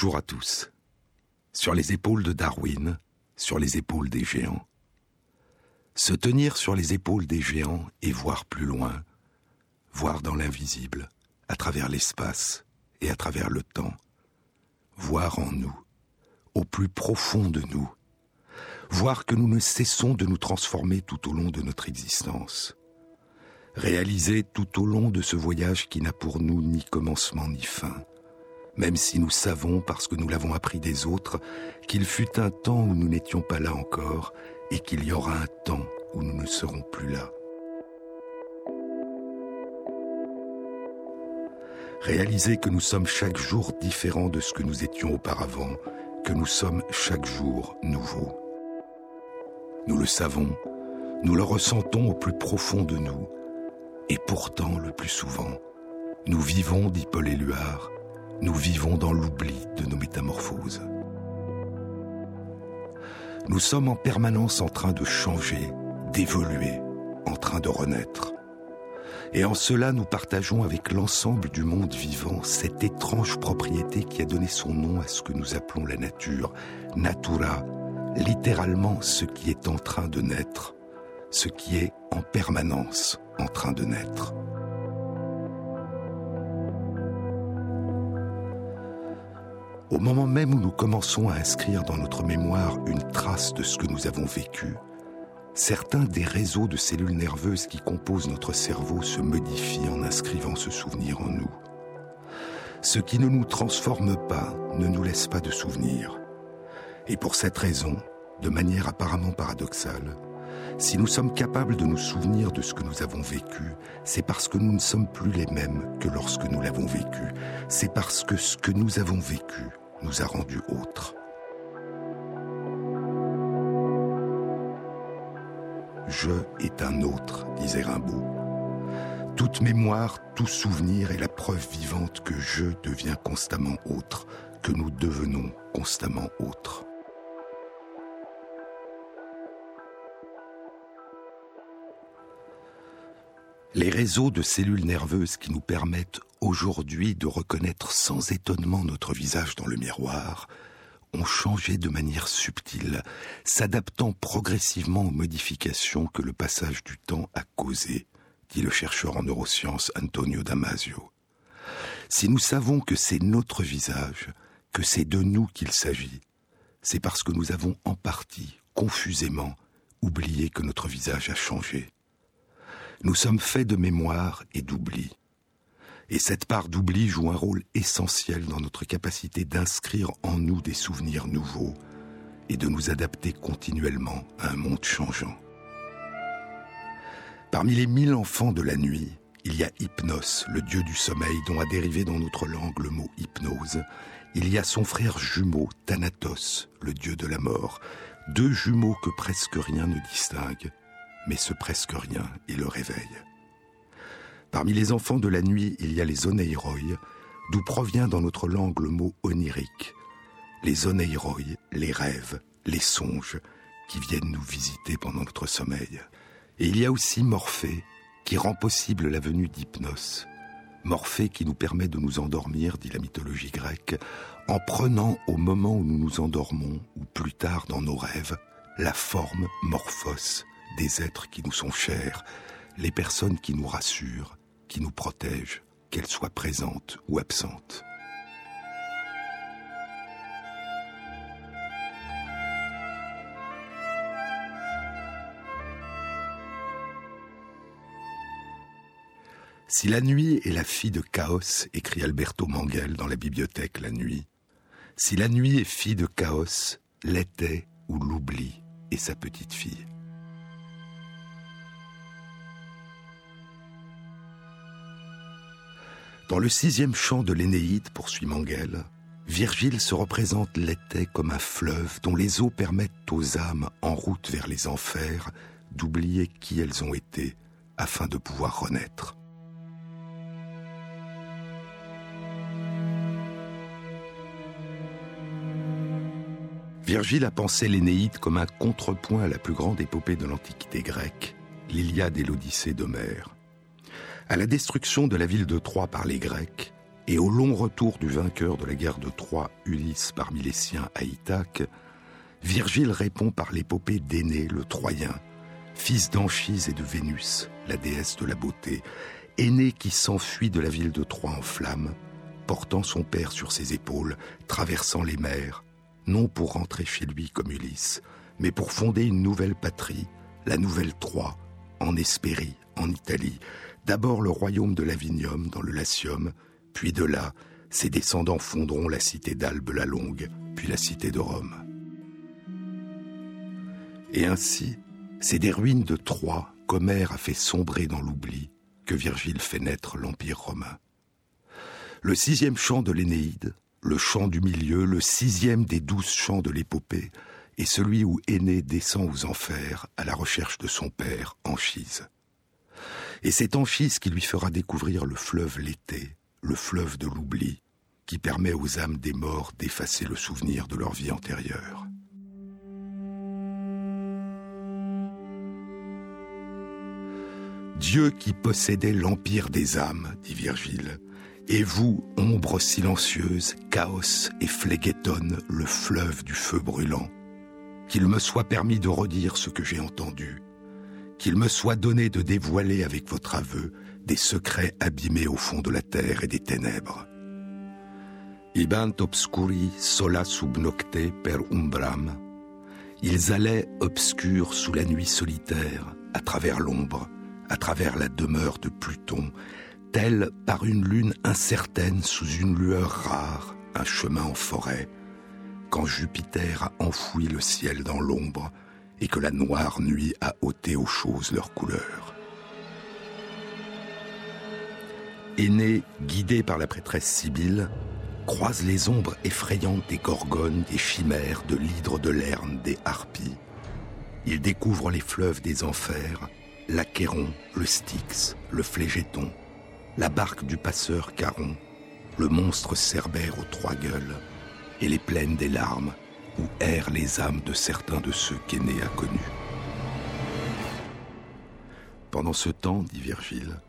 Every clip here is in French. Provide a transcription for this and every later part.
Bonjour à tous. Sur les épaules de Darwin, sur les épaules des géants. Se tenir sur les épaules des géants et voir plus loin, voir dans l'invisible, à travers l'espace et à travers le temps, voir en nous, au plus profond de nous, voir que nous ne cessons de nous transformer tout au long de notre existence, réaliser tout au long de ce voyage qui n'a pour nous ni commencement ni fin, même si nous savons, parce que nous l'avons appris des autres, qu'il fut un temps où nous n'étions pas là encore et qu'il y aura un temps où nous ne serons plus là. Réaliser que nous sommes chaque jour différents de ce que nous étions auparavant, que nous sommes chaque jour nouveaux. Nous le savons, nous le ressentons au plus profond de nous, et pourtant, le plus souvent, nous vivons, dit Paul Éluard, nous vivons dans l'oubli de nos métamorphoses. Nous sommes en permanence en train de changer, d'évoluer, en train de renaître. Et en cela, nous partageons avec l'ensemble du monde vivant cette étrange propriété qui a donné son nom à ce que nous appelons la nature, natura, littéralement ce qui est en train de naître, ce qui est en permanence en train de naître. Au moment même où nous commençons à inscrire dans notre mémoire une trace de ce que nous avons vécu, certains des réseaux de cellules nerveuses qui composent notre cerveau se modifient en inscrivant ce souvenir en nous. Ce qui ne nous transforme pas ne nous laisse pas de souvenirs. Et pour cette raison, de manière apparemment paradoxale, si nous sommes capables de nous souvenir de ce que nous avons vécu, c'est parce que nous ne sommes plus les mêmes que lorsque nous l'avons vécu. C'est parce que ce que nous avons vécu nous a rendus autres. Je est un autre, disait Rimbaud. Toute mémoire, tout souvenir est la preuve vivante que je deviens constamment autre, que nous devenons constamment autres. Les réseaux de cellules nerveuses qui nous permettent aujourd'hui de reconnaître sans étonnement notre visage dans le miroir ont changé de manière subtile, s'adaptant progressivement aux modifications que le passage du temps a causées, dit le chercheur en neurosciences Antonio Damasio. Si nous savons que c'est notre visage, que c'est de nous qu'il s'agit, c'est parce que nous avons en partie, confusément, oublié que notre visage a changé. Nous sommes faits de mémoire et d'oubli. Et cette part d'oubli joue un rôle essentiel dans notre capacité d'inscrire en nous des souvenirs nouveaux et de nous adapter continuellement à un monde changeant. Parmi les mille enfants de la nuit, il y a Hypnos, le dieu du sommeil dont a dérivé dans notre langue le mot hypnose. Il y a son frère jumeau, Thanatos, le dieu de la mort, deux jumeaux que presque rien ne distingue, mais ce presque rien est le réveil. Parmi les enfants de la nuit, il y a les oneiroi, d'où provient dans notre langue le mot onirique. Les oneiroi, les rêves, les songes, qui viennent nous visiter pendant notre sommeil. Et il y a aussi Morphée, qui rend possible la venue d'Hypnos. Morphée qui nous permet de nous endormir, dit la mythologie grecque, en prenant au moment où nous nous endormons, ou plus tard dans nos rêves, la forme morphos des êtres qui nous sont chers, les personnes qui nous rassurent, qui nous protègent, qu'elles soient présentes ou absentes. Si la nuit est la fille de chaos, écrit Alberto Manguel dans la bibliothèque La Nuit, si la nuit est fille de chaos, l'était ou l'oubli est sa petite fille. Dans le sixième chant de l'Énéide, poursuit Manguel, Virgile se représente l'été comme un fleuve dont les eaux permettent aux âmes en route vers les enfers d'oublier qui elles ont été afin de pouvoir renaître. Virgile a pensé l'Énéide comme un contrepoint à la plus grande épopée de l'Antiquité grecque, l'Iliade et l'Odyssée d'Homère. À la destruction de la ville de Troie par les Grecs, et au long retour du vainqueur de la guerre de Troie, Ulysse, parmi les siens à Ithaque, Virgile répond par l'épopée d'Énée le Troyen, fils d'Anchise et de Vénus, la déesse de la beauté, Aîné qui s'enfuit de la ville de Troie en flammes, portant son père sur ses épaules, traversant les mers, non pour rentrer chez lui comme Ulysse, mais pour fonder une nouvelle patrie, la nouvelle Troie, en Hespérie, en Italie, d'abord le royaume de Lavinium dans le Latium, puis de là, ses descendants fonderont la cité d'Albe la Longue, puis la cité de Rome. Et ainsi, c'est des ruines de Troie qu'Homère a fait sombrer dans l'oubli, que Virgile fait naître l'Empire romain. Le sixième chant de l'Énéide, le chant du milieu, le sixième des douze chants de l'épopée, est celui où Aîné descend aux enfers à la recherche de son père, Anchise. Et c'est Anchise qui lui fera découvrir le fleuve l'été, le fleuve de l'oubli, qui permet aux âmes des morts d'effacer le souvenir de leur vie antérieure. Dieu qui possédait l'empire des âmes, dit Virgile, et vous, ombre silencieuse, chaos et phlegéton, le fleuve du feu brûlant, qu'il me soit permis de redire ce que j'ai entendu, qu'il me soit donné de dévoiler avec votre aveu des secrets abîmés au fond de la terre et des ténèbres. Ibant obscuri sola sub nocte per umbram. Ils allaient obscurs sous la nuit solitaire, à travers l'ombre, à travers la demeure de Pluton, tel par une lune incertaine sous une lueur rare, un chemin en forêt, quand Jupiter a enfoui le ciel dans l'ombre et que la noire nuit a ôté aux choses leur couleur. Aîné, guidé par la prêtresse Sibylle, croise les ombres effrayantes des gorgones, des chimères, de l'hydre de Lerne, des harpies. Il découvre les fleuves des enfers, l'Achéron, le Styx, le Flégéton, la barque du passeur Caron, le monstre Cerbère aux trois gueules, et les plaines des larmes où errent les âmes de certains de ceux qu'Aîné a connus. Pendant ce temps, dit Virgile,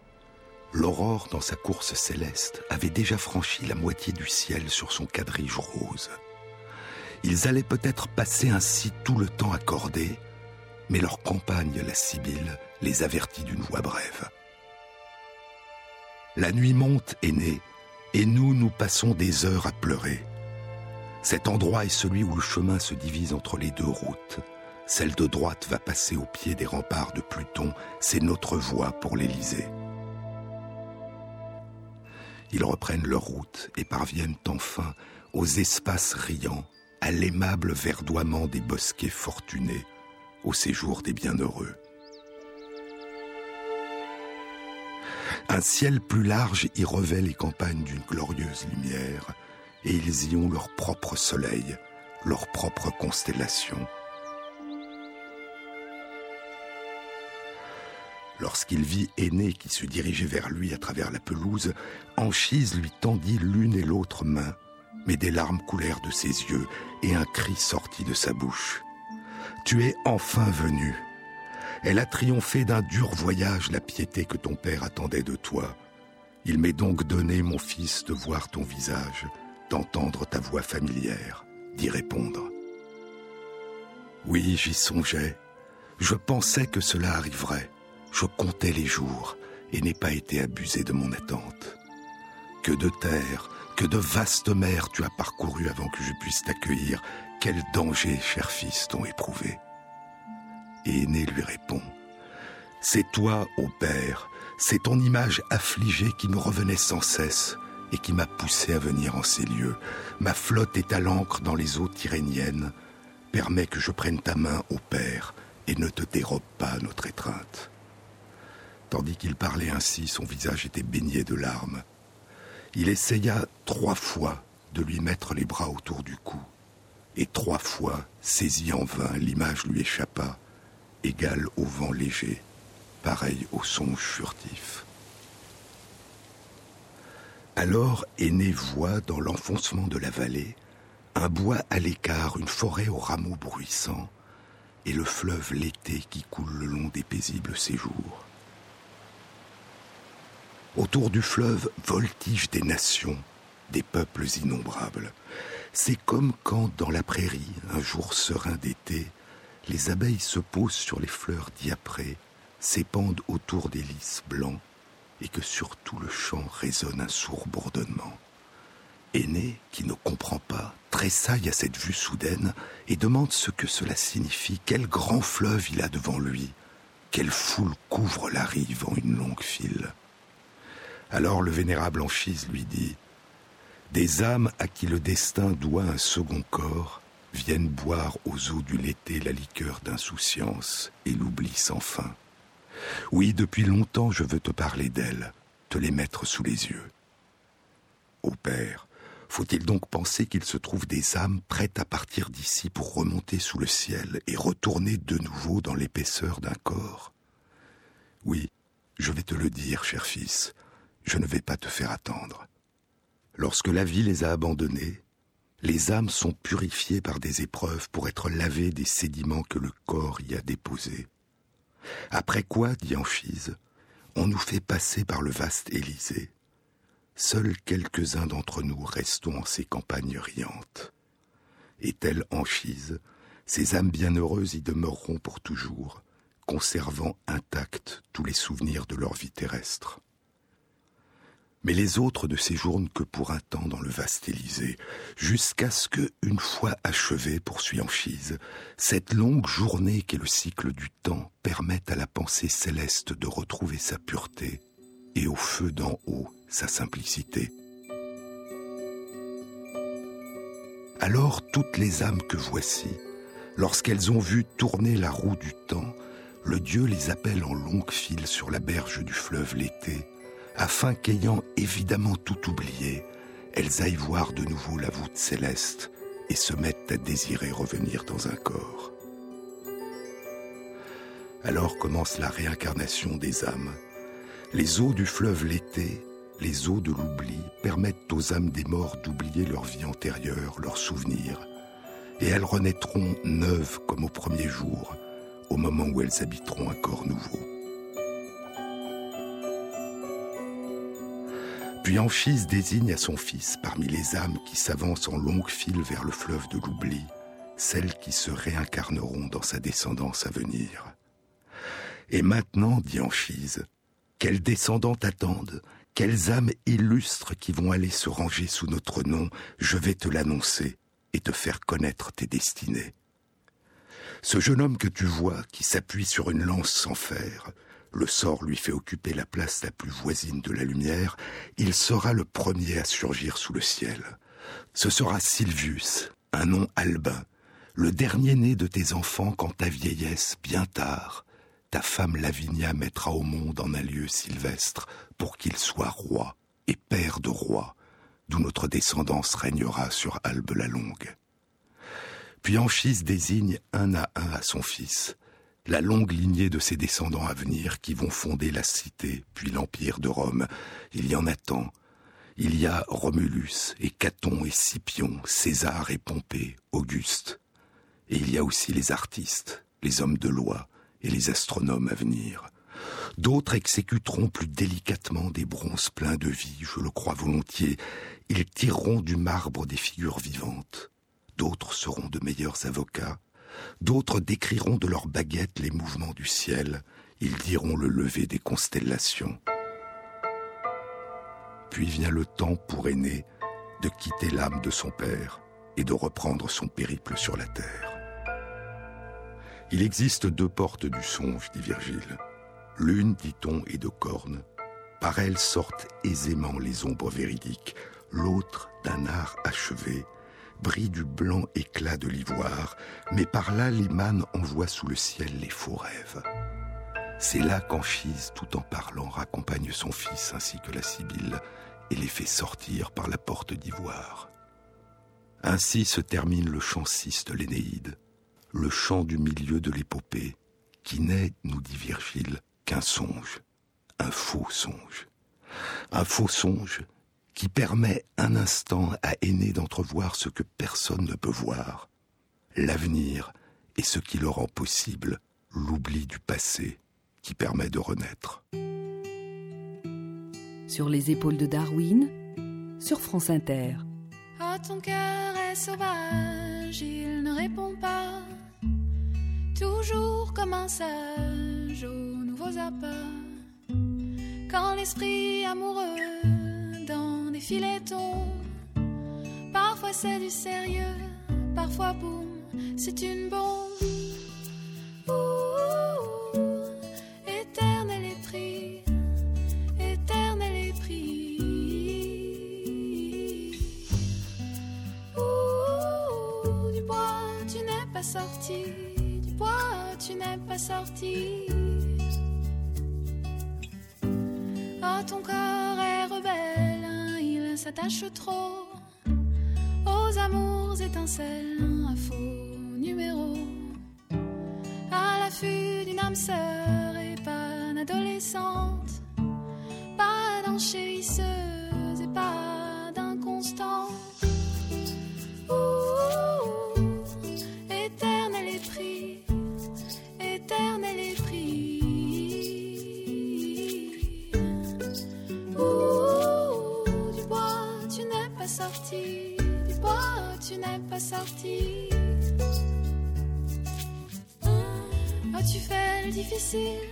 l'aurore dans sa course céleste avait déjà franchi la moitié du ciel sur son quadrige rose. Ils allaient peut-être passer ainsi tout le temps accordé, mais leur compagne, la Sibylle, les avertit d'une voix brève. La nuit monte naît, et nous, nous passons des heures à pleurer. Cet endroit est celui où le chemin se divise entre les deux routes. Celle de droite va passer au pied des remparts de Pluton, c'est notre voie pour l'Élysée. Ils reprennent leur route et parviennent enfin aux espaces riants, à l'aimable verdoiement des bosquets fortunés, au séjour des bienheureux. Un ciel plus large y revêt les campagnes d'une glorieuse lumière, et ils y ont leur propre soleil, leur propre constellation. Lorsqu'il vit Aîné qui se dirigeait vers lui à travers la pelouse, Anchise lui tendit l'une et l'autre main, mais des larmes coulèrent de ses yeux et un cri sortit de sa bouche. Tu es enfin venu. Elle a triomphé d'un dur voyage la piété que ton père attendait de toi. Il m'est donc donné, mon fils, de voir ton visage, d'entendre ta voix familière, d'y répondre. Oui, j'y songeais. Je pensais que cela arriverait. Je comptais les jours et n'ai pas été abusé de mon attente. Que de terre, que de vastes mers tu as parcouru avant que je puisse t'accueillir. Quel danger, cher fils, t'ont éprouvé. Et Aîné lui répond C'est toi, ô père, c'est ton image affligée qui me revenait sans cesse et qui m'a poussé à venir en ces lieux. Ma flotte est à l'ancre dans les eaux tyréniennes. Permets que je prenne ta main, ô père, et ne te dérobe pas notre étreinte. Tandis qu'il parlait ainsi, son visage était baigné de larmes. Il essaya trois fois de lui mettre les bras autour du cou, et trois fois, saisi en vain, l'image lui échappa, égale au vent léger, pareil au songe furtif. Alors Aîné voit dans l'enfoncement de la vallée un bois à l'écart, une forêt aux rameaux bruissants, et le fleuve l'été qui coule le long des paisibles séjours. Autour du fleuve voltigent des nations, des peuples innombrables. C'est comme quand, dans la prairie, un jour serein d'été, les abeilles se posent sur les fleurs diaprées, s'épandent autour des lys blancs, et que sur tout le champ résonne un sourd bourdonnement. Aîné, qui ne comprend pas, tressaille à cette vue soudaine et demande ce que cela signifie, quel grand fleuve il a devant lui, quelle foule couvre la rive en une longue file. Alors le vénérable Anchise lui dit Des âmes à qui le destin doit un second corps viennent boire aux eaux du l'été la liqueur d'insouciance et l'oubli sans fin. Oui, depuis longtemps je veux te parler d'elles, te les mettre sous les yeux. Ô Père, faut-il donc penser qu'il se trouve des âmes prêtes à partir d'ici pour remonter sous le ciel et retourner de nouveau dans l'épaisseur d'un corps? Oui, je vais te le dire, cher fils, je ne vais pas te faire attendre. Lorsque la vie les a abandonnés, les âmes sont purifiées par des épreuves pour être lavées des sédiments que le corps y a déposés. Après quoi, dit Anchise, on nous fait passer par le vaste Élysée. Seuls quelques-uns d'entre nous restons en ces campagnes riantes. Et telle Anchise, ces âmes bienheureuses y demeureront pour toujours, conservant intacts tous les souvenirs de leur vie terrestre. Mais les autres ne séjournent que pour un temps dans le vaste Élysée, jusqu'à ce que, une fois achevée, poursuit Anchise, cette longue journée qu'est le cycle du temps permette à la pensée céleste de retrouver sa pureté et au feu d'en haut sa simplicité. Alors toutes les âmes que voici, lorsqu'elles ont vu tourner la roue du temps, le Dieu les appelle en longue file sur la berge du fleuve l'été, afin qu'ayant évidemment tout oublié, elles aillent voir de nouveau la voûte céleste et se mettent à désirer revenir dans un corps. Alors commence la réincarnation des âmes. Les eaux du fleuve l'été, les eaux de l'oubli, permettent aux âmes des morts d'oublier leur vie antérieure, leurs souvenirs, et elles renaîtront neuves comme au premier jour, au moment où elles habiteront un corps nouveau. Puis Anchise désigne à son fils, parmi les âmes qui s'avancent en longue file vers le fleuve de l'oubli, celles qui se réincarneront dans sa descendance à venir. Et maintenant, dit Anchise, quelles descendantes attendent, quelles âmes illustres qui vont aller se ranger sous notre nom, je vais te l'annoncer et te faire connaître tes destinées. Ce jeune homme que tu vois, qui s'appuie sur une lance sans fer, le sort lui fait occuper la place la plus voisine de la lumière, il sera le premier à surgir sous le ciel. Ce sera Sylvius, un nom albin, le dernier né de tes enfants quand ta vieillesse, bien tard, ta femme Lavinia mettra au monde en un lieu sylvestre pour qu'il soit roi et père de roi, d'où notre descendance régnera sur Albe la Longue. Puis Anchise désigne un à un à son fils, la longue lignée de ses descendants à venir qui vont fonder la cité, puis l'empire de Rome. Il y en a tant. Il y a Romulus et Caton et Scipion, César et Pompée, Auguste. Et il y a aussi les artistes, les hommes de loi et les astronomes à venir. D'autres exécuteront plus délicatement des bronzes pleins de vie, je le crois volontiers. Ils tireront du marbre des figures vivantes. D'autres seront de meilleurs avocats D'autres décriront de leurs baguettes les mouvements du ciel. Ils diront le lever des constellations. Puis vient le temps pour Aîné de quitter l'âme de son père et de reprendre son périple sur la terre. Il existe deux portes du songe, dit Virgile. L'une, dit-on, est de cornes. Par elle sortent aisément les ombres véridiques. L'autre, d'un art achevé, brille du blanc éclat de l'ivoire, mais par là l'imane envoie sous le ciel les faux rêves. C'est là qu'Anchise, tout en parlant, raccompagne son fils ainsi que la Sibylle et les fait sortir par la porte d'ivoire. Ainsi se termine le chant 6 de l'Énéide, le chant du milieu de l'épopée, qui n'est, nous dit Virgile, qu'un songe, un faux songe. Un faux songe qui permet un instant à Aîné d'entrevoir ce que personne ne peut voir, l'avenir et ce qui le rend possible, l'oubli du passé qui permet de renaître. sur les épaules de Darwin, sur France Inter. Ah, ton cœur est sauvage, il ne répond pas. Toujours comme un sage aux nouveaux appâts. Quand l'esprit amoureux des filets tombe, parfois c'est du sérieux, parfois boum, c'est une bombe. sorti du bois, tu n'es pas sorti. Oh, ton corps est rebelle, s'attache trop aux amours étincelles, un faux numéro. À l'affût d'une âme sœur et pas d'adolescente, pas d'enchérisseuse et pas d'inconstante. Tu n'es pas sorti. Oh, tu fais le difficile,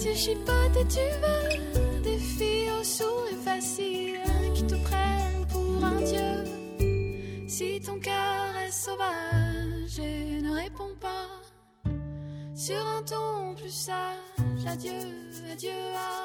tu chipotes et tu veux des filles au sourire facile qui te prennent pour un dieu. Si ton cœur est sauvage et ne répond pas sur un ton plus sage, adieu, adieu à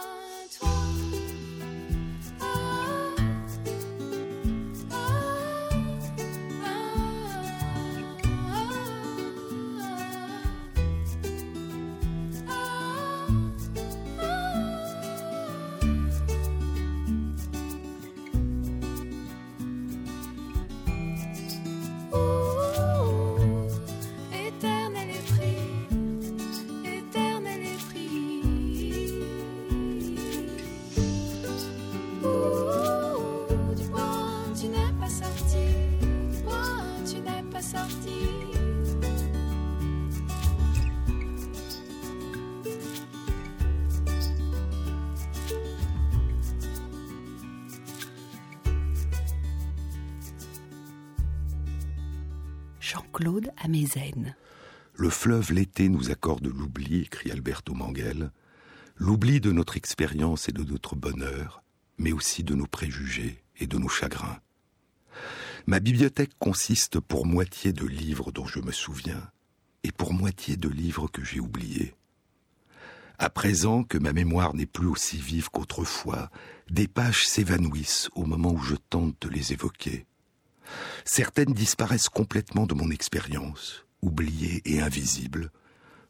Le fleuve l'été nous accorde l'oubli, écrit Alberto Manguel, l'oubli de notre expérience et de notre bonheur, mais aussi de nos préjugés et de nos chagrins. Ma bibliothèque consiste pour moitié de livres dont je me souviens et pour moitié de livres que j'ai oubliés. À présent que ma mémoire n'est plus aussi vive qu'autrefois, des pages s'évanouissent au moment où je tente de les évoquer. Certaines disparaissent complètement de mon expérience, oubliées et invisibles.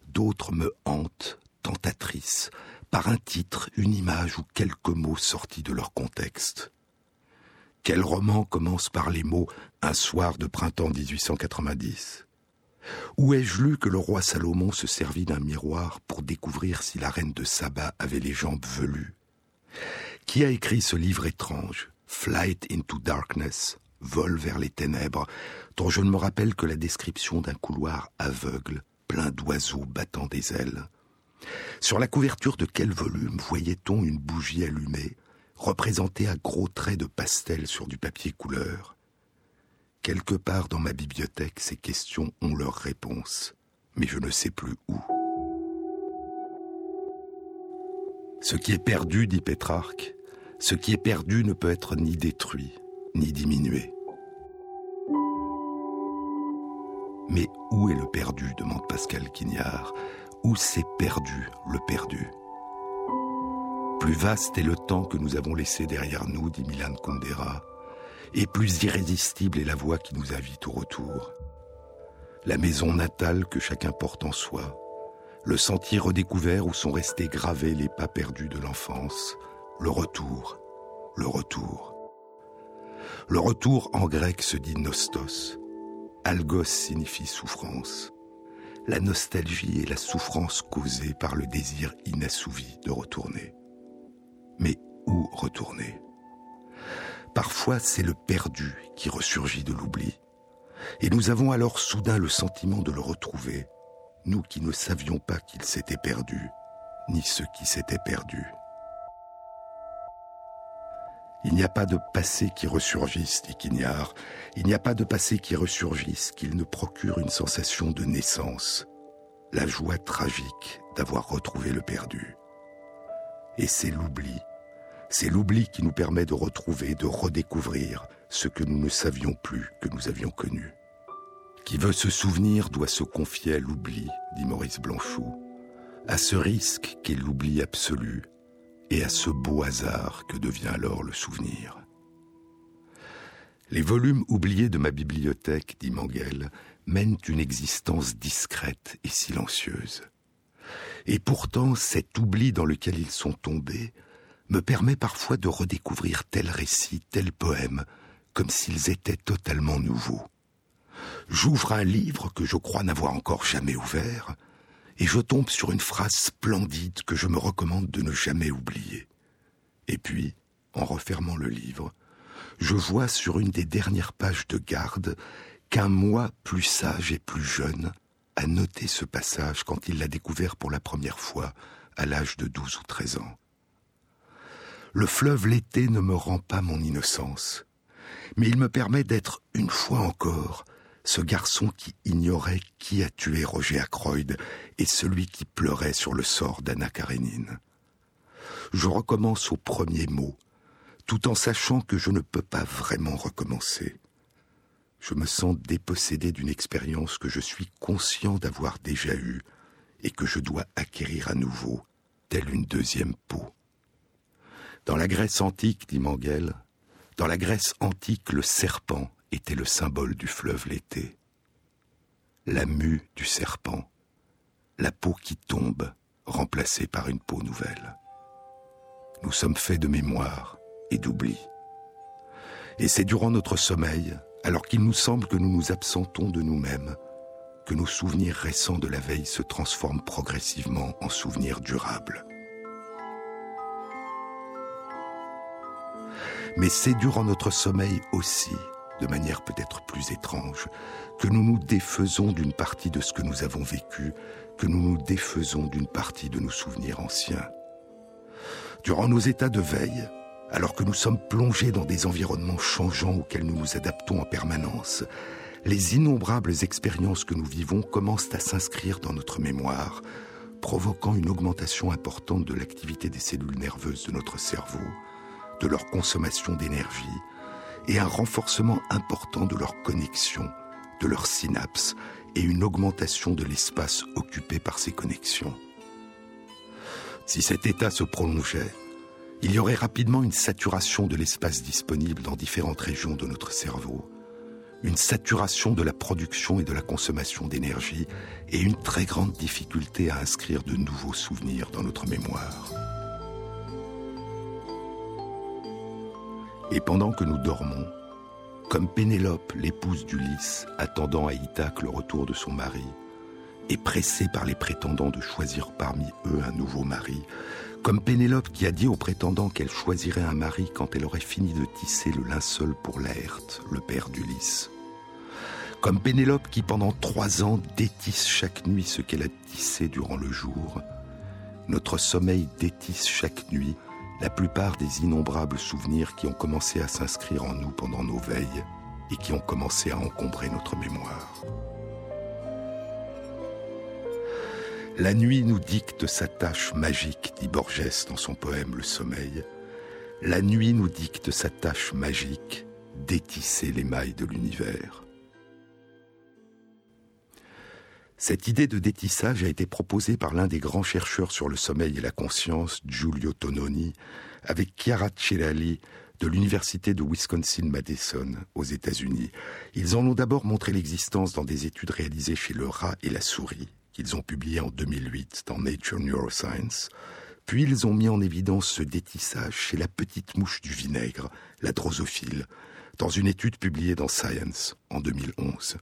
D'autres me hantent, tentatrices, par un titre, une image ou quelques mots sortis de leur contexte. Quel roman commence par les mots Un soir de printemps 1890 Où ai-je lu que le roi Salomon se servit d'un miroir pour découvrir si la reine de Saba avait les jambes velues? Qui a écrit ce livre étrange, Flight into Darkness, Vol vers les ténèbres, dont je ne me rappelle que la description d'un couloir aveugle, plein d'oiseaux battant des ailes Sur la couverture de quel volume voyait-on une bougie allumée représentés à gros traits de pastel sur du papier couleur? Quelque part dans ma bibliothèque, ces questions ont leur réponse, mais je ne sais plus où. Ce qui est perdu, dit Pétrarque, ce qui est perdu ne peut être ni détruit, ni diminué. Mais où est le perdu demande Pascal Quignard. Où s'est perdu le perdu? Plus vaste est le temps que nous avons laissé derrière nous, dit Milan Kundera, et plus irrésistible est la voix qui nous invite au retour. La maison natale que chacun porte en soi, le sentier redécouvert où sont restés gravés les pas perdus de l'enfance, le retour, le retour. Le retour en grec se dit nostos. Algos signifie souffrance. La nostalgie est la souffrance causée par le désir inassouvi de retourner. Mais où retourner? Parfois, c'est le perdu qui ressurgit de l'oubli. Et nous avons alors soudain le sentiment de le retrouver, nous qui ne savions pas qu'il s'était perdu, ni ceux qui s'étaient perdus. Il n'y a pas de passé qui ressurgisse, dit Quignard. Il n'y a pas de passé qui ressurgisse qu'il ne procure une sensation de naissance, la joie tragique d'avoir retrouvé le perdu. Et c'est l'oubli, c'est l'oubli qui nous permet de retrouver, de redécouvrir ce que nous ne savions plus que nous avions connu. Qui veut se souvenir doit se confier à l'oubli, dit Maurice Blanchot, à ce risque qu'est l'oubli absolu et à ce beau hasard que devient alors le souvenir. Les volumes oubliés de ma bibliothèque, dit Manguel, mènent une existence discrète et silencieuse. Et pourtant, cet oubli dans lequel ils sont tombés me permet parfois de redécouvrir tel récit, tel poème, comme s'ils étaient totalement nouveaux. J'ouvre un livre que je crois n'avoir encore jamais ouvert, et je tombe sur une phrase splendide que je me recommande de ne jamais oublier. Et puis, en refermant le livre, je vois sur une des dernières pages de garde qu'un moi plus sage et plus jeune a noté ce passage quand il l'a découvert pour la première fois à l'âge de douze ou treize ans. Le fleuve l'été ne me rend pas mon innocence, mais il me permet d'être une fois encore ce garçon qui ignorait qui a tué Roger Ackroyd et celui qui pleurait sur le sort d'Anna Karenine. Je recommence au premier mot, tout en sachant que je ne peux pas vraiment recommencer. Je me sens dépossédé d'une expérience que je suis conscient d'avoir déjà eue et que je dois acquérir à nouveau, telle une deuxième peau. Dans la Grèce antique, dit Manguel, dans la Grèce antique, le serpent était le symbole du fleuve l'été. La mue du serpent, la peau qui tombe, remplacée par une peau nouvelle. Nous sommes faits de mémoire et d'oubli. Et c'est durant notre sommeil, alors qu'il nous semble que nous nous absentons de nous-mêmes, que nos souvenirs récents de la veille se transforment progressivement en souvenirs durables. Mais c'est durant notre sommeil aussi, de manière peut-être plus étrange, que nous nous défaisons d'une partie de ce que nous avons vécu, que nous nous défaisons d'une partie de nos souvenirs anciens. Durant nos états de veille, alors que nous sommes plongés dans des environnements changeants auxquels nous nous adaptons en permanence, les innombrables expériences que nous vivons commencent à s'inscrire dans notre mémoire, provoquant une augmentation importante de l'activité des cellules nerveuses de notre cerveau, de leur consommation d'énergie et un renforcement important de leur connexion, de leurs synapses et une augmentation de l'espace occupé par ces connexions. Si cet état se prolongeait, il y aurait rapidement une saturation de l'espace disponible dans différentes régions de notre cerveau, une saturation de la production et de la consommation d'énergie et une très grande difficulté à inscrire de nouveaux souvenirs dans notre mémoire. Et pendant que nous dormons, comme Pénélope, l'épouse d'Ulysse, attendant à Ithaque le retour de son mari, et pressée par les prétendants de choisir parmi eux un nouveau mari, comme Pénélope qui a dit aux prétendants qu'elle choisirait un mari quand elle aurait fini de tisser le linceul pour Laerte, le père d'Ulysse. Comme Pénélope qui pendant trois ans détisse chaque nuit ce qu'elle a tissé durant le jour, notre sommeil détisse chaque nuit la plupart des innombrables souvenirs qui ont commencé à s'inscrire en nous pendant nos veilles et qui ont commencé à encombrer notre mémoire. La nuit nous dicte sa tâche magique, dit Borges dans son poème Le Sommeil. La nuit nous dicte sa tâche magique, d'étisser les mailles de l'univers. Cette idée de détissage a été proposée par l'un des grands chercheurs sur le sommeil et la conscience, Giulio Tononi, avec Chiara Celali de l'Université de Wisconsin-Madison aux États-Unis. Ils en ont d'abord montré l'existence dans des études réalisées chez le rat et la souris, qu'ils ont publiées en 2008 dans Nature Neuroscience. Puis ils ont mis en évidence ce détissage chez la petite mouche du vinaigre, la drosophile, dans une étude publiée dans Science en 2011.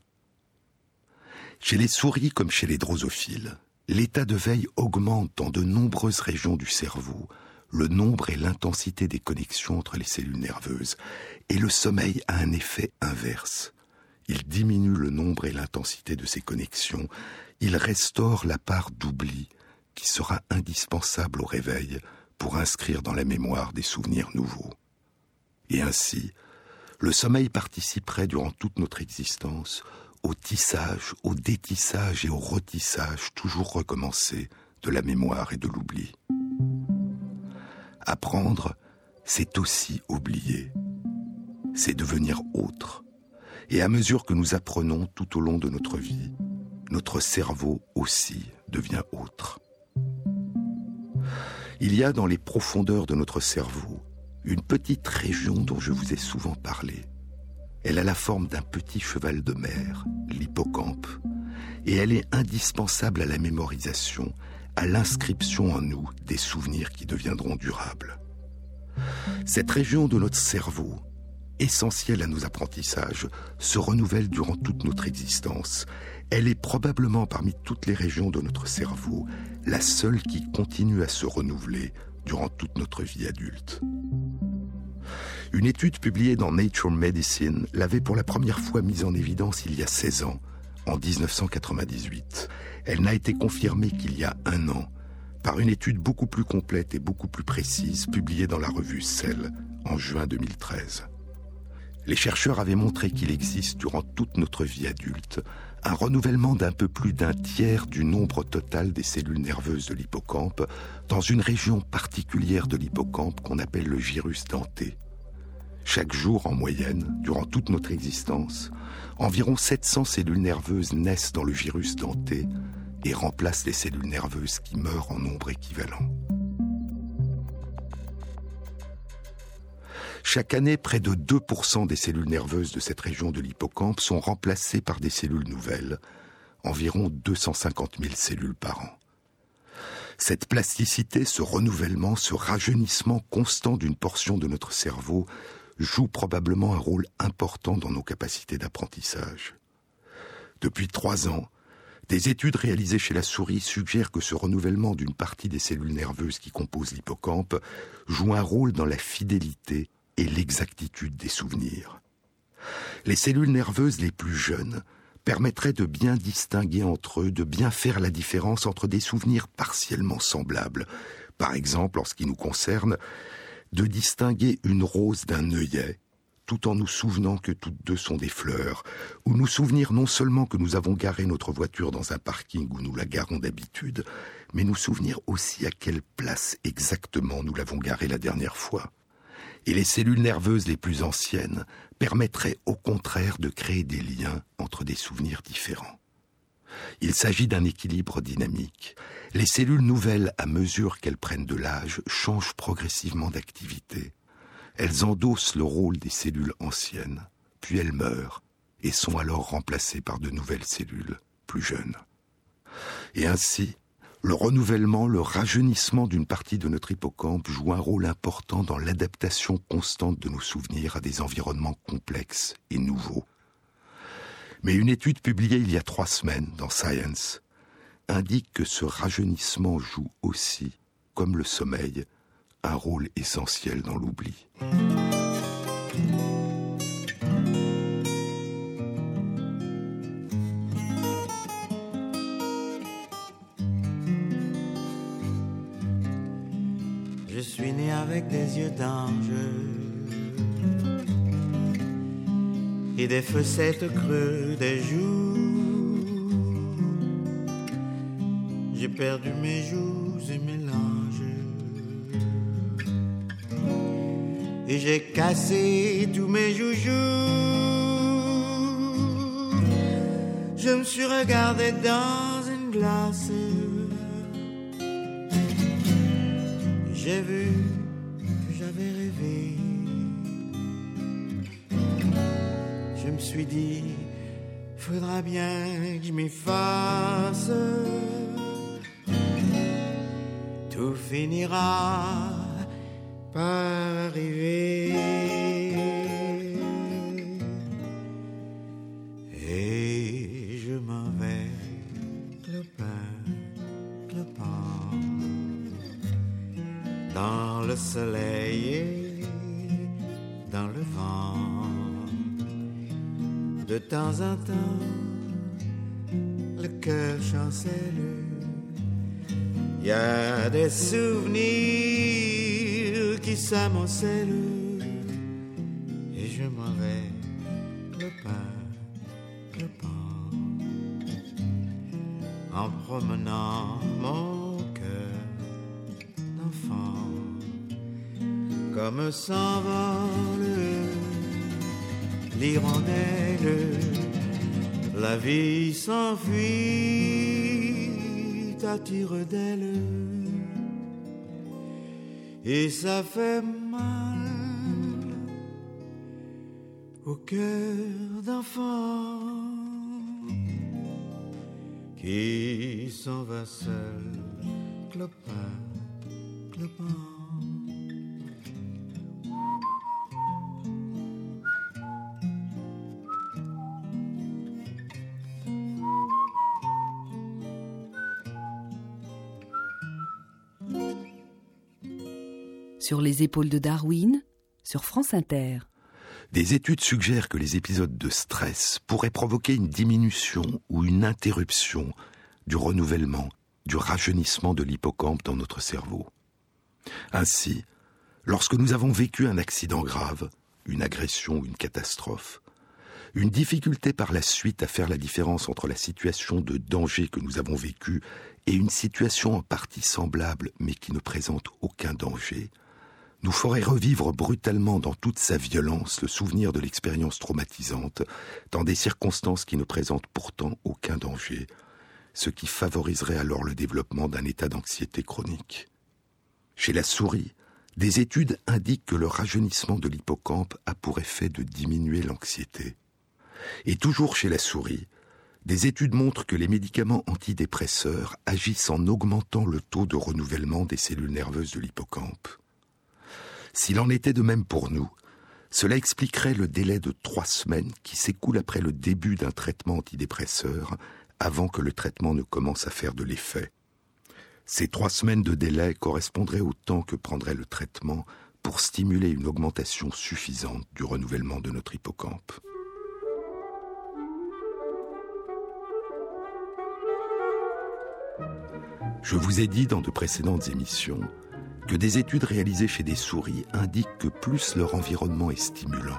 Chez les souris comme chez les drosophiles, l'état de veille augmente dans de nombreuses régions du cerveau, le nombre et l'intensité des connexions entre les cellules nerveuses, et le sommeil a un effet inverse. Il diminue le nombre et l'intensité de ces connexions, il restaure la part d'oubli qui sera indispensable au réveil pour inscrire dans la mémoire des souvenirs nouveaux. Et ainsi, le sommeil participerait durant toute notre existence au tissage, au détissage et au retissage toujours recommencé de la mémoire et de l'oubli. Apprendre, c'est aussi oublier. C'est devenir autre. Et à mesure que nous apprenons tout au long de notre vie, notre cerveau aussi devient autre. Il y a dans les profondeurs de notre cerveau une petite région dont je vous ai souvent parlé. Elle a la forme d'un petit cheval de mer, l'hippocampe, et elle est indispensable à la mémorisation, à l'inscription en nous des souvenirs qui deviendront durables. Cette région de notre cerveau, essentielle à nos apprentissages, se renouvelle durant toute notre existence. Elle est probablement parmi toutes les régions de notre cerveau la seule qui continue à se renouveler durant toute notre vie adulte. Une étude publiée dans Nature Medicine l'avait pour la première fois mise en évidence il y a 16 ans, en 1998. Elle n'a été confirmée qu'il y a un an par une étude beaucoup plus complète et beaucoup plus précise publiée dans la revue Cell en juin 2013. Les chercheurs avaient montré qu'il existe durant toute notre vie adulte un renouvellement d'un peu plus d'un tiers du nombre total des cellules nerveuses de l'hippocampe dans une région particulière de l'hippocampe qu'on appelle le gyrus denté. Chaque jour, en moyenne, durant toute notre existence, environ 700 cellules nerveuses naissent dans le virus denté et remplacent les cellules nerveuses qui meurent en nombre équivalent. Chaque année, près de 2% des cellules nerveuses de cette région de l'hippocampe sont remplacées par des cellules nouvelles, environ 250 000 cellules par an. Cette plasticité, ce renouvellement, ce rajeunissement constant d'une portion de notre cerveau joue probablement un rôle important dans nos capacités d'apprentissage. Depuis trois ans, des études réalisées chez la souris suggèrent que ce renouvellement d'une partie des cellules nerveuses qui composent l'hippocampe joue un rôle dans la fidélité et l'exactitude des souvenirs. Les cellules nerveuses les plus jeunes permettraient de bien distinguer entre eux, de bien faire la différence entre des souvenirs partiellement semblables, par exemple en ce qui nous concerne, de distinguer une rose d'un œillet, tout en nous souvenant que toutes deux sont des fleurs, ou nous souvenir non seulement que nous avons garé notre voiture dans un parking où nous la garons d'habitude, mais nous souvenir aussi à quelle place exactement nous l'avons garée la dernière fois. Et les cellules nerveuses les plus anciennes permettraient au contraire de créer des liens entre des souvenirs différents. Il s'agit d'un équilibre dynamique. Les cellules nouvelles, à mesure qu'elles prennent de l'âge, changent progressivement d'activité. Elles endossent le rôle des cellules anciennes, puis elles meurent et sont alors remplacées par de nouvelles cellules plus jeunes. Et ainsi, le renouvellement, le rajeunissement d'une partie de notre hippocampe joue un rôle important dans l'adaptation constante de nos souvenirs à des environnements complexes et nouveaux. Mais une étude publiée il y a trois semaines dans Science indique que ce rajeunissement joue aussi, comme le sommeil, un rôle essentiel dans l'oubli. Je suis né avec des yeux d'ange et des fossettes creux des joues. J'ai perdu mes joues et mes langes. Et j'ai cassé tous mes joujoux. Je me suis regardé dans une glace. J'ai vu que j'avais rêvé. Me suis dit, faudra bien que je m'efface. Tout finira par arriver. Et je m'en vais, clopin, clopin dans le soleil De temps en temps, le cœur chancelle. Il y a des souvenirs qui s'amoncellent je m'en vais, le pain, en promenant mon cœur d'enfant, comme s'envole l'hirondelle, la vie s'enfuit à tire d'aile, et ça fait mal au cœur d'enfant qui s'en va seul, clopin, clopin. Sur les épaules de Darwin, sur France Inter. Des études suggèrent que les épisodes de stress pourraient provoquer une diminution ou une interruption du renouvellement, du rajeunissement de l'hippocampe dans notre cerveau. Ainsi, lorsque nous avons vécu un accident grave, une agression ou une catastrophe, une difficulté par la suite à faire la différence entre la situation de danger que nous avons vécue et une situation en partie semblable mais qui ne présente aucun danger, nous ferait revivre brutalement dans toute sa violence le souvenir de l'expérience traumatisante, dans des circonstances qui ne présentent pourtant aucun danger, ce qui favoriserait alors le développement d'un état d'anxiété chronique. Chez la souris, des études indiquent que le rajeunissement de l'hippocampe a pour effet de diminuer l'anxiété. Et toujours chez la souris, des études montrent que les médicaments antidépresseurs agissent en augmentant le taux de renouvellement des cellules nerveuses de l'hippocampe. S'il en était de même pour nous, cela expliquerait le délai de trois semaines qui s'écoule après le début d'un traitement antidépresseur avant que le traitement ne commence à faire de l'effet. Ces trois semaines de délai correspondraient au temps que prendrait le traitement pour stimuler une augmentation suffisante du renouvellement de notre hippocampe. Je vous ai dit dans de précédentes émissions que des études réalisées chez des souris indiquent que plus leur environnement est stimulant,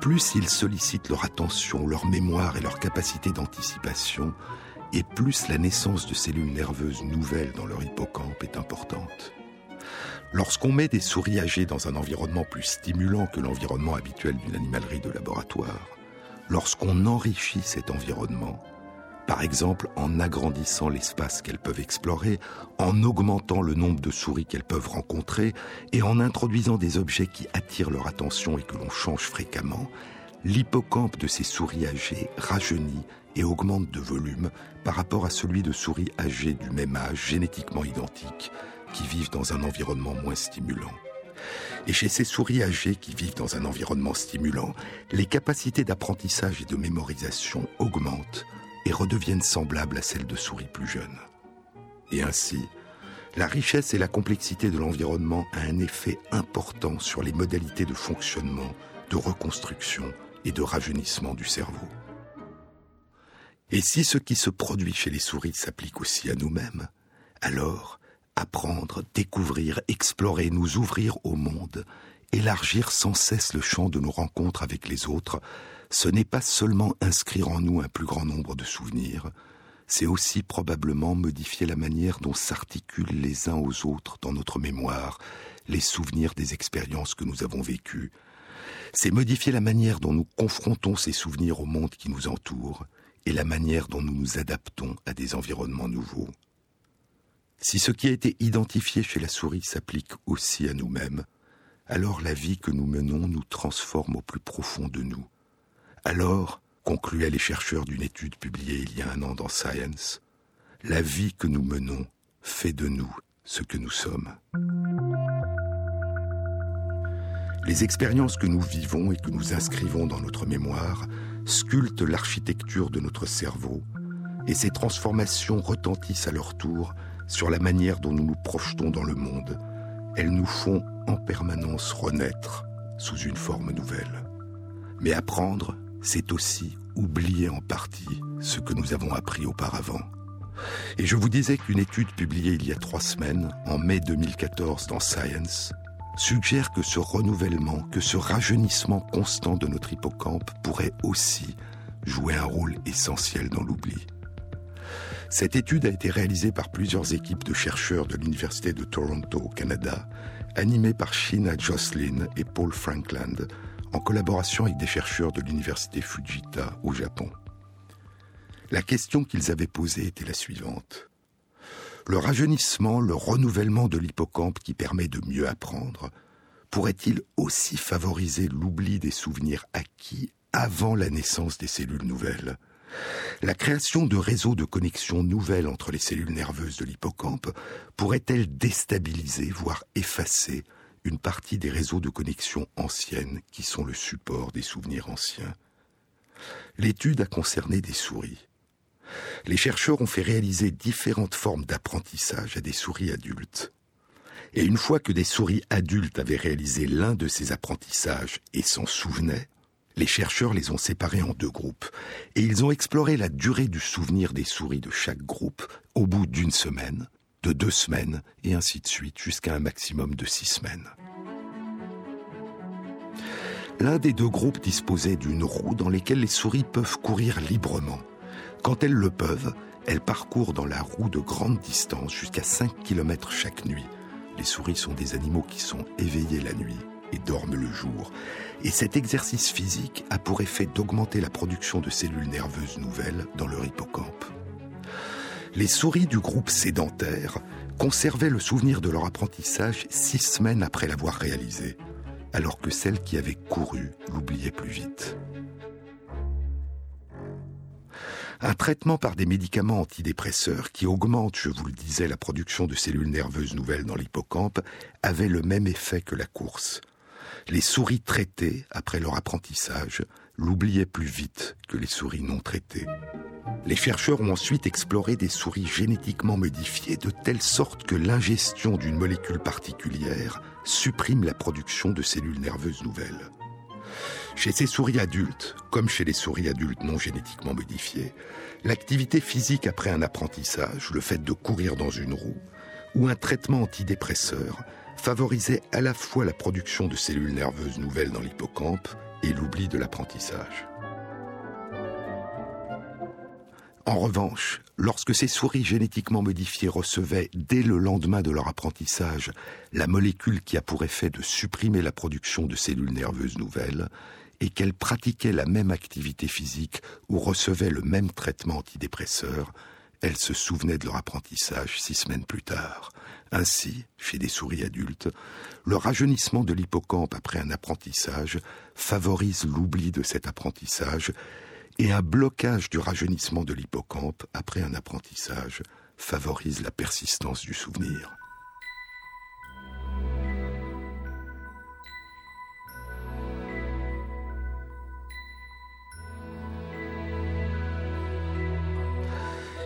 plus ils sollicitent leur attention, leur mémoire et leur capacité d'anticipation, et plus la naissance de cellules nerveuses nouvelles dans leur hippocampe est importante. Lorsqu'on met des souris âgées dans un environnement plus stimulant que l'environnement habituel d'une animalerie de laboratoire, lorsqu'on enrichit cet environnement, par exemple en agrandissant l'espace qu'elles peuvent explorer, en augmentant le nombre de souris qu'elles peuvent rencontrer et en introduisant des objets qui attirent leur attention et que l'on change fréquemment, l'hippocampe de ces souris âgées rajeunit et augmente de volume par rapport à celui de souris âgées du même âge génétiquement identiques qui vivent dans un environnement moins stimulant. Et chez ces souris âgées qui vivent dans un environnement stimulant, les capacités d'apprentissage et de mémorisation augmentent et redeviennent semblables à celles de souris plus jeunes. Et ainsi, la richesse et la complexité de l'environnement a un effet important sur les modalités de fonctionnement, de reconstruction et de rajeunissement du cerveau. Et si ce qui se produit chez les souris s'applique aussi à nous-mêmes, alors apprendre, découvrir, explorer, nous ouvrir au monde, élargir sans cesse le champ de nos rencontres avec les autres, ce n'est pas seulement inscrire en nous un plus grand nombre de souvenirs, c'est aussi probablement modifier la manière dont s'articulent les uns aux autres dans notre mémoire les souvenirs des expériences que nous avons vécues. C'est modifier la manière dont nous confrontons ces souvenirs au monde qui nous entoure et la manière dont nous nous adaptons à des environnements nouveaux. Si ce qui a été identifié chez la souris s'applique aussi à nous-mêmes, alors la vie que nous menons nous transforme au plus profond de nous. Alors, concluaient les chercheurs d'une étude publiée il y a un an dans Science, la vie que nous menons fait de nous ce que nous sommes. Les expériences que nous vivons et que nous inscrivons dans notre mémoire sculptent l'architecture de notre cerveau, et ces transformations retentissent à leur tour sur la manière dont nous nous projetons dans le monde. Elles nous font en permanence renaître sous une forme nouvelle. Mais apprendre, c'est aussi oublier en partie ce que nous avons appris auparavant. Et je vous disais qu'une étude publiée il y a trois semaines, en mai 2014 dans Science, suggère que ce renouvellement, que ce rajeunissement constant de notre hippocampe pourrait aussi jouer un rôle essentiel dans l'oubli. Cette étude a été réalisée par plusieurs équipes de chercheurs de l'Université de Toronto au Canada, animées par Sheena Jocelyn et Paul Frankland, en collaboration avec des chercheurs de l'Université Fujita au Japon. La question qu'ils avaient posée était la suivante. Le rajeunissement, le renouvellement de l'hippocampe qui permet de mieux apprendre, pourrait-il aussi favoriser l'oubli des souvenirs acquis avant la naissance des cellules nouvelles? La création de réseaux de connexions nouvelles entre les cellules nerveuses de l'hippocampe pourrait-elle déstabiliser, voire effacer, une partie des réseaux de connexions anciennes qui sont le support des souvenirs anciens L'étude a concerné des souris les chercheurs ont fait réaliser différentes formes d'apprentissage à des souris adultes. Et une fois que des souris adultes avaient réalisé l'un de ces apprentissages et s'en souvenaient, les chercheurs les ont séparés en deux groupes et ils ont exploré la durée du souvenir des souris de chaque groupe au bout d'une semaine, de deux semaines et ainsi de suite jusqu'à un maximum de six semaines. L'un des deux groupes disposait d'une roue dans laquelle les souris peuvent courir librement quand elles le peuvent, elles parcourent dans la roue de grandes distances jusqu'à 5 km chaque nuit. Les souris sont des animaux qui sont éveillés la nuit et dorment le jour. Et cet exercice physique a pour effet d'augmenter la production de cellules nerveuses nouvelles dans leur hippocampe. Les souris du groupe sédentaire conservaient le souvenir de leur apprentissage six semaines après l'avoir réalisé, alors que celles qui avaient couru l'oubliaient plus vite. Un traitement par des médicaments antidépresseurs qui augmentent, je vous le disais, la production de cellules nerveuses nouvelles dans l'hippocampe avait le même effet que la course. Les souris traitées, après leur apprentissage, l'oubliaient plus vite que les souris non traitées. Les chercheurs ont ensuite exploré des souris génétiquement modifiées de telle sorte que l'ingestion d'une molécule particulière supprime la production de cellules nerveuses nouvelles. Chez ces souris adultes, comme chez les souris adultes non génétiquement modifiées, l'activité physique après un apprentissage, le fait de courir dans une roue, ou un traitement antidépresseur favorisait à la fois la production de cellules nerveuses nouvelles dans l'hippocampe et l'oubli de l'apprentissage. En revanche, lorsque ces souris génétiquement modifiées recevaient, dès le lendemain de leur apprentissage, la molécule qui a pour effet de supprimer la production de cellules nerveuses nouvelles, et qu'elles pratiquaient la même activité physique ou recevaient le même traitement antidépresseur, elles se souvenaient de leur apprentissage six semaines plus tard. Ainsi, chez des souris adultes, le rajeunissement de l'hippocampe après un apprentissage favorise l'oubli de cet apprentissage et un blocage du rajeunissement de l'hippocampe après un apprentissage favorise la persistance du souvenir.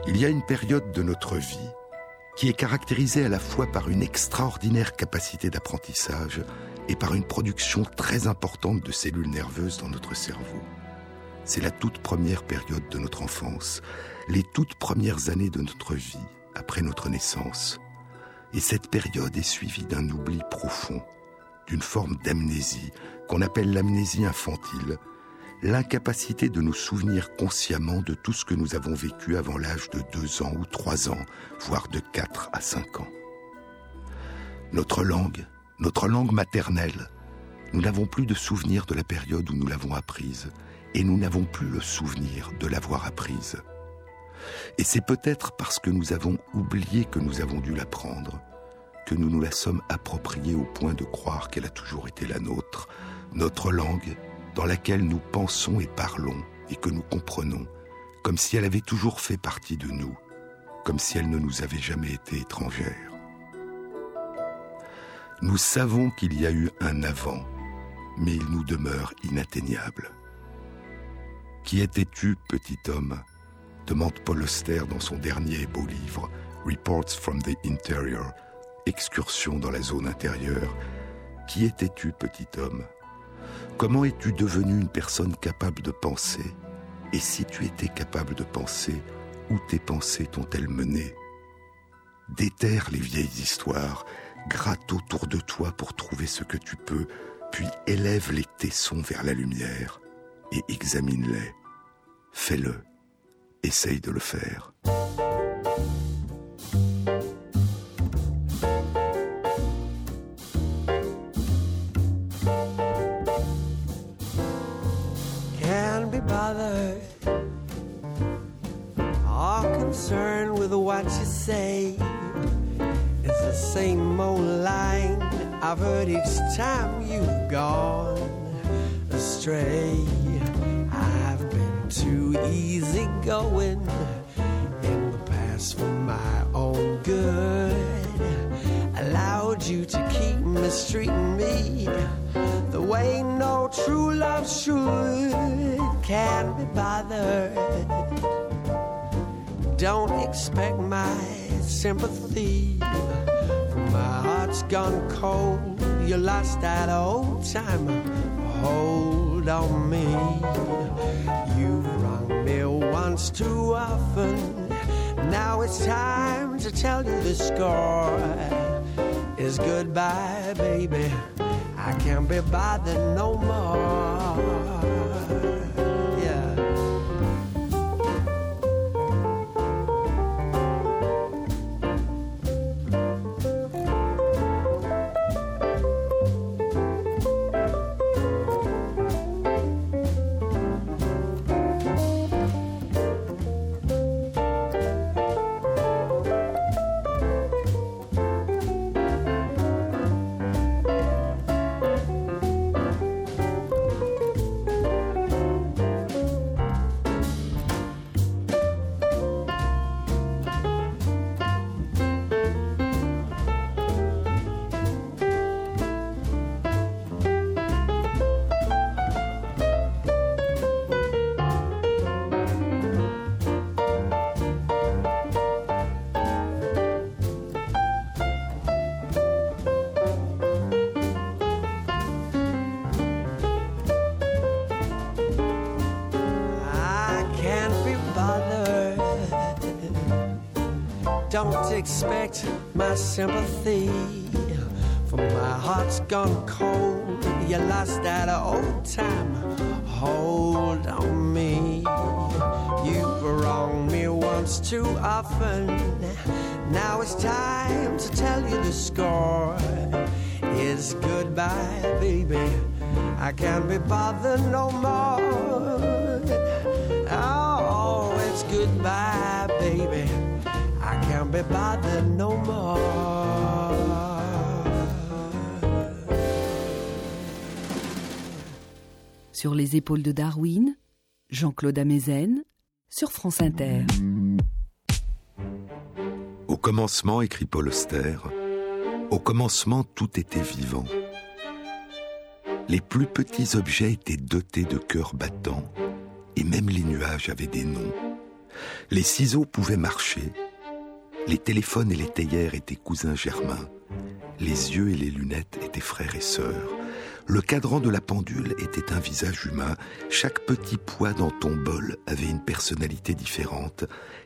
Il y a une période de notre vie qui est caractérisée à la fois par une extraordinaire capacité d'apprentissage et par une production très importante de cellules nerveuses dans notre cerveau c'est la toute première période de notre enfance, les toutes premières années de notre vie après notre naissance. Et cette période est suivie d'un oubli profond, d'une forme d'amnésie qu'on appelle l'amnésie infantile, l'incapacité de nous souvenir consciemment de tout ce que nous avons vécu avant l'âge de deux ans ou trois ans, voire de quatre à cinq ans. Notre langue, notre langue maternelle, nous n'avons plus de souvenir de la période où nous l'avons apprise, et nous n'avons plus le souvenir de l'avoir apprise. Et c'est peut-être parce que nous avons oublié que nous avons dû l'apprendre, que nous nous la sommes appropriée au point de croire qu'elle a toujours été la nôtre, notre langue dans laquelle nous pensons et parlons et que nous comprenons, comme si elle avait toujours fait partie de nous, comme si elle ne nous avait jamais été étrangère. Nous savons qu'il y a eu un avant, mais il nous demeure inatteignable. Qui étais-tu, petit homme? demande Paul Auster dans son dernier beau livre, Reports from the Interior, Excursion dans la zone intérieure. Qui étais-tu, petit homme? Comment es-tu devenu une personne capable de penser? Et si tu étais capable de penser, où tes pensées t'ont-elles mené? Déterre les vieilles histoires, Gratte autour de toi pour trouver ce que tu peux, puis élève les tessons vers la lumière et examine-les. Fais-le. Essaye de le faire. What you say. It's the same old line I've heard each time you've gone astray. I've been too easy going in the past for my own good. Allowed you to keep mistreating me the way no true love should. Can't be bothered. Don't expect my sympathy. My heart's gone cold. You lost that old time. Hold on me. You've wronged me once too often. Now it's time to tell you the score is goodbye, baby. I can't be bothered no more. Expect my sympathy. For my heart's gone cold. You lost that old time. Hold on me. You've wronged me once too often. Now it's time to tell you the score. Is goodbye, baby. I can't be bothered no more. Oh, it's goodbye, baby. I can't be bothered no more. Sur les épaules de Darwin, Jean-Claude Amezen, sur France Inter. Au commencement, écrit Paul Auster, au commencement tout était vivant. Les plus petits objets étaient dotés de cœurs battants, et même les nuages avaient des noms. Les ciseaux pouvaient marcher, les téléphones et les théières étaient cousins germains, les yeux et les lunettes étaient frères et sœurs. Le cadran de la pendule était un visage humain, chaque petit poids dans ton bol avait une personnalité différente,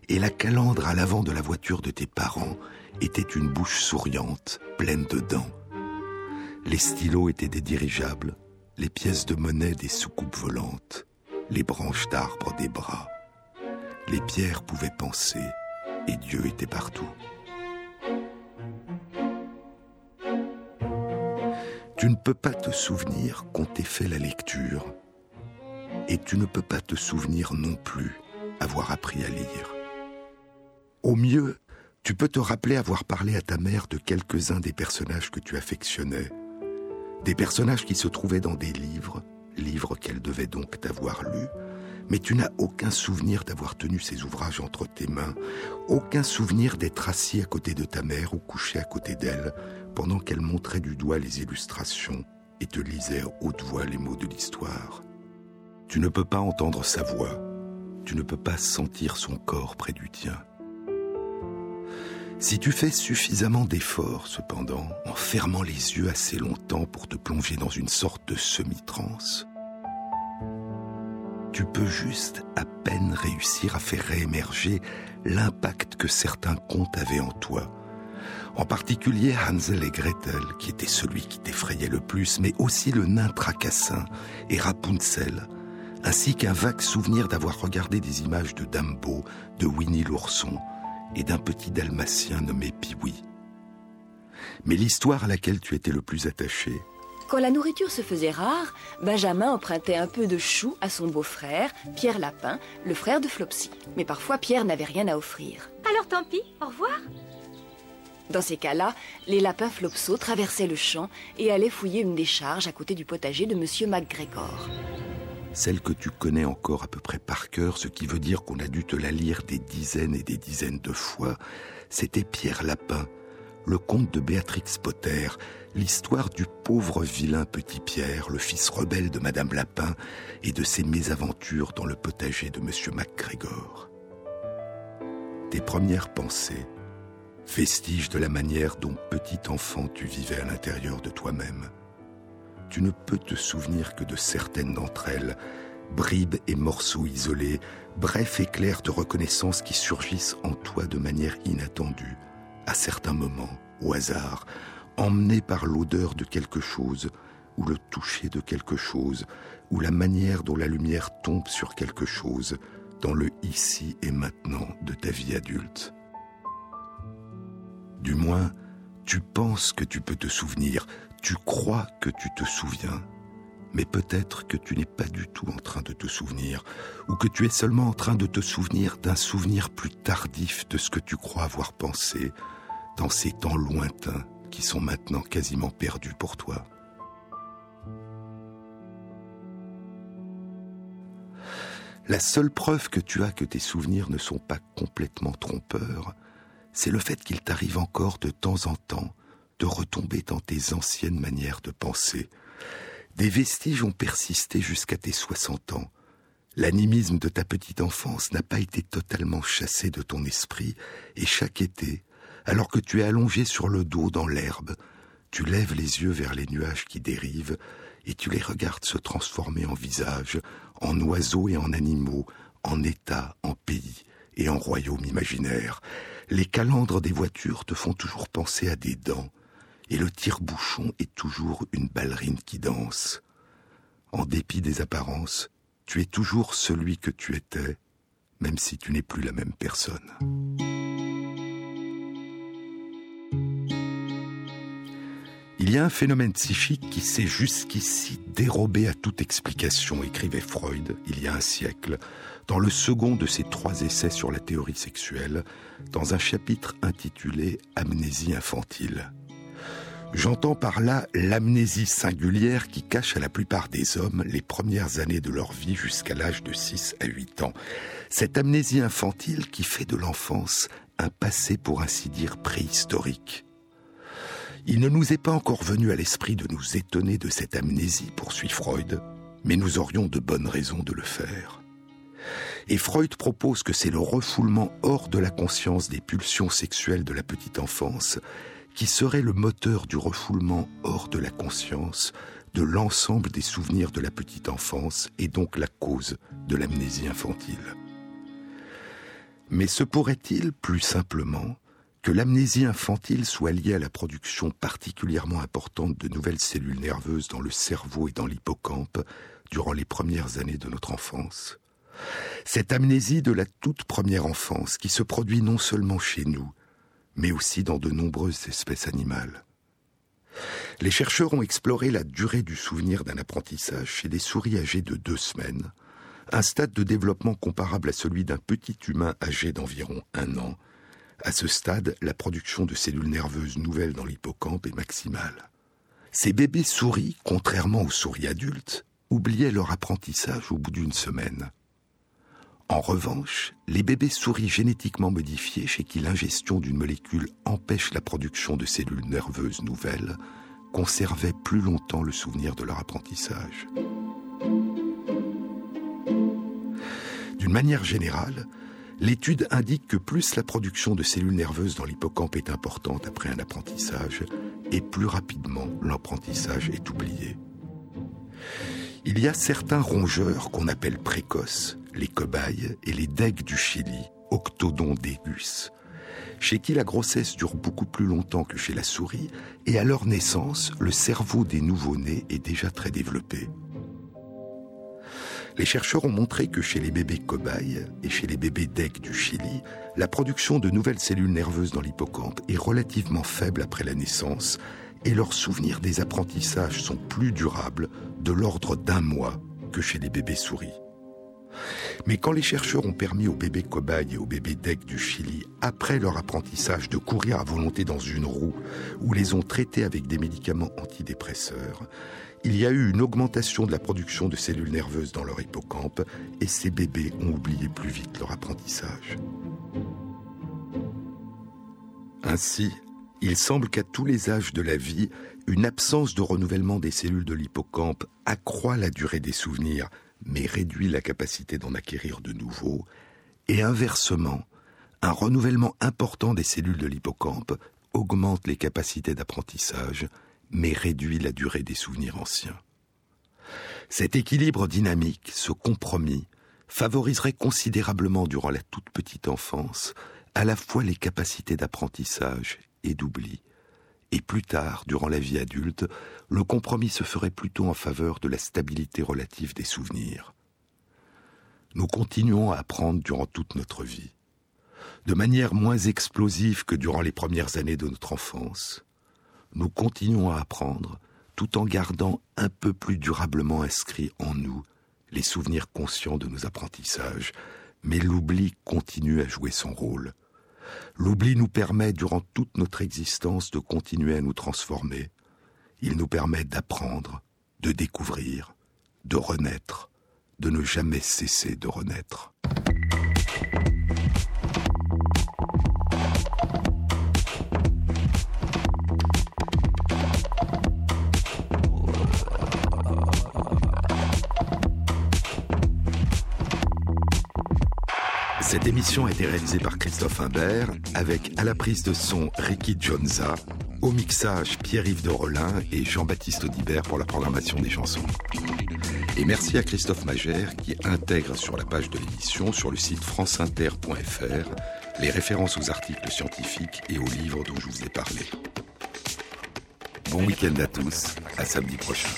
et la calandre à l'avant de la voiture de tes parents était une bouche souriante, pleine de dents. Les stylos étaient des dirigeables, les pièces de monnaie des soucoupes volantes, les branches d'arbres des bras. Les pierres pouvaient penser, et Dieu était partout. Tu ne peux pas te souvenir qu'on t'ait fait la lecture, et tu ne peux pas te souvenir non plus avoir appris à lire. Au mieux, tu peux te rappeler avoir parlé à ta mère de quelques-uns des personnages que tu affectionnais, des personnages qui se trouvaient dans des livres, livres qu'elle devait donc t'avoir lus, mais tu n'as aucun souvenir d'avoir tenu ces ouvrages entre tes mains, aucun souvenir d'être assis à côté de ta mère ou couché à côté d'elle pendant qu'elle montrait du doigt les illustrations et te lisait à haute voix les mots de l'histoire. Tu ne peux pas entendre sa voix, tu ne peux pas sentir son corps près du tien. Si tu fais suffisamment d'efforts, cependant, en fermant les yeux assez longtemps pour te plonger dans une sorte de semi-transe, tu peux juste à peine réussir à faire réémerger l'impact que certains contes avaient en toi, En particulier Hansel et Gretel, qui était celui qui t'effrayait le plus, mais aussi le nain tracassin et Rapunzel, ainsi qu'un vague souvenir d'avoir regardé des images de Dumbo, de Winnie l'ourson et d'un petit dalmatien nommé Piwi. Mais l'histoire à laquelle tu étais le plus attaché, quand la nourriture se faisait rare, Benjamin empruntait un peu de chou à son beau-frère, Pierre Lapin, le frère de Flopsy. Mais parfois, Pierre n'avait rien à offrir. Alors tant pis, au revoir. Dans ces cas-là, les lapins Flopso traversaient le champ et allaient fouiller une décharge à côté du potager de Monsieur MacGregor. Celle que tu connais encore à peu près par cœur, ce qui veut dire qu'on a dû te la lire des dizaines et des dizaines de fois, c'était Pierre Lapin, le conte de Béatrix Potter, l'histoire du pauvre vilain petit Pierre, le fils rebelle de Madame Lapin, et de ses mésaventures dans le potager de Monsieur MacGregor. Tes premières pensées, vestiges de la manière dont petit enfant tu vivais à l'intérieur de toi-même. Tu ne peux te souvenir que de certaines d'entre elles, bribes et morceaux isolés, brefs éclairs de reconnaissance qui surgissent en toi de manière inattendue, à certains moments, au hasard, emmené par l'odeur de quelque chose, ou le toucher de quelque chose, ou la manière dont la lumière tombe sur quelque chose, dans le ici et maintenant de ta vie adulte. Du moins, tu penses que tu peux te souvenir, tu crois que tu te souviens, mais peut-être que tu n'es pas du tout en train de te souvenir, ou que tu es seulement en train de te souvenir d'un souvenir plus tardif de ce que tu crois avoir pensé dans ces temps lointains qui sont maintenant quasiment perdus pour toi. La seule preuve que tu as que tes souvenirs ne sont pas complètement trompeurs, c'est le fait qu'il t'arrive encore de temps en temps de retomber dans tes anciennes manières de penser. Des vestiges ont persisté jusqu'à tes 60 ans. L'animisme de ta petite enfance n'a pas été totalement chassé de ton esprit, et chaque été, alors que tu es allongé sur le dos dans l'herbe, tu lèves les yeux vers les nuages qui dérivent et tu les regardes se transformer en visages, en oiseaux et en animaux, en états, en pays et en royaumes imaginaires. Les calandres des voitures te font toujours penser à des dents, et le tire-bouchon est toujours une ballerine qui danse. En dépit des apparences, tu es toujours celui que tu étais, même si tu n'es plus la même personne. Il y a un phénomène psychique qui s'est jusqu'ici dérobé à toute explication, écrivait Freud il y a un siècle, dans le second de ses trois essais sur la théorie sexuelle, dans un chapitre intitulé Amnésie infantile. J'entends par là l'amnésie singulière qui cache à la plupart des hommes les premières années de leur vie jusqu'à l'âge de 6 à 8 ans. Cette amnésie infantile qui fait de l'enfance un passé pour ainsi dire préhistorique il ne nous est pas encore venu à l'esprit de nous étonner de cette amnésie, poursuit Freud, mais nous aurions de bonnes raisons de le faire. Et Freud propose que c'est le refoulement hors de la conscience des pulsions sexuelles de la petite enfance qui serait le moteur du refoulement hors de la conscience de l'ensemble des souvenirs de la petite enfance et donc la cause de l'amnésie infantile. Mais se pourrait-il, plus simplement, que l'amnésie infantile soit liée à la production particulièrement importante de nouvelles cellules nerveuses dans le cerveau et dans l'hippocampe durant les premières années de notre enfance. Cette amnésie de la toute première enfance qui se produit non seulement chez nous, mais aussi dans de nombreuses espèces animales. Les chercheurs ont exploré la durée du souvenir d'un apprentissage chez des souris âgées de deux semaines, un stade de développement comparable à celui d'un petit humain âgé d'environ un an, à ce stade, la production de cellules nerveuses nouvelles dans l'hippocampe est maximale. Ces bébés souris, contrairement aux souris adultes, oubliaient leur apprentissage au bout d'une semaine. En revanche, les bébés souris génétiquement modifiés chez qui l'ingestion d'une molécule empêche la production de cellules nerveuses nouvelles conservaient plus longtemps le souvenir de leur apprentissage. D'une manière générale, L'étude indique que plus la production de cellules nerveuses dans l'hippocampe est importante après un apprentissage, et plus rapidement l'apprentissage est oublié. Il y a certains rongeurs qu'on appelle précoces, les cobayes et les degues du Chili, Octodon degus, chez qui la grossesse dure beaucoup plus longtemps que chez la souris, et à leur naissance, le cerveau des nouveau-nés est déjà très développé. Les chercheurs ont montré que chez les bébés cobayes et chez les bébés d'aigle du Chili, la production de nouvelles cellules nerveuses dans l'hippocampe est relativement faible après la naissance et leurs souvenirs des apprentissages sont plus durables, de l'ordre d'un mois, que chez les bébés souris. Mais quand les chercheurs ont permis aux bébés cobayes et aux bébés d'aigle du Chili, après leur apprentissage, de courir à volonté dans une roue, ou les ont traités avec des médicaments antidépresseurs, il y a eu une augmentation de la production de cellules nerveuses dans leur hippocampe, et ces bébés ont oublié plus vite leur apprentissage. Ainsi, il semble qu'à tous les âges de la vie, une absence de renouvellement des cellules de l'hippocampe accroît la durée des souvenirs, mais réduit la capacité d'en acquérir de nouveaux, et inversement, un renouvellement important des cellules de l'hippocampe augmente les capacités d'apprentissage, mais réduit la durée des souvenirs anciens. Cet équilibre dynamique, ce compromis, favoriserait considérablement durant la toute petite enfance à la fois les capacités d'apprentissage et d'oubli. Et plus tard, durant la vie adulte, le compromis se ferait plutôt en faveur de la stabilité relative des souvenirs. Nous continuons à apprendre durant toute notre vie, de manière moins explosive que durant les premières années de notre enfance. Nous continuons à apprendre tout en gardant un peu plus durablement inscrits en nous les souvenirs conscients de nos apprentissages, mais l'oubli continue à jouer son rôle. L'oubli nous permet, durant toute notre existence, de continuer à nous transformer. Il nous permet d'apprendre, de découvrir, de renaître, de ne jamais cesser de renaître. Cette émission a été réalisée par Christophe Imbert, avec à la prise de son Ricky Jonza, au mixage Pierre-Yves de Rolin et Jean-Baptiste Audibert pour la programmation des chansons. Et merci à Christophe Magère qui intègre sur la page de l'émission, sur le site franceinter.fr, les références aux articles scientifiques et aux livres dont je vous ai parlé. Bon week-end à tous, à samedi prochain.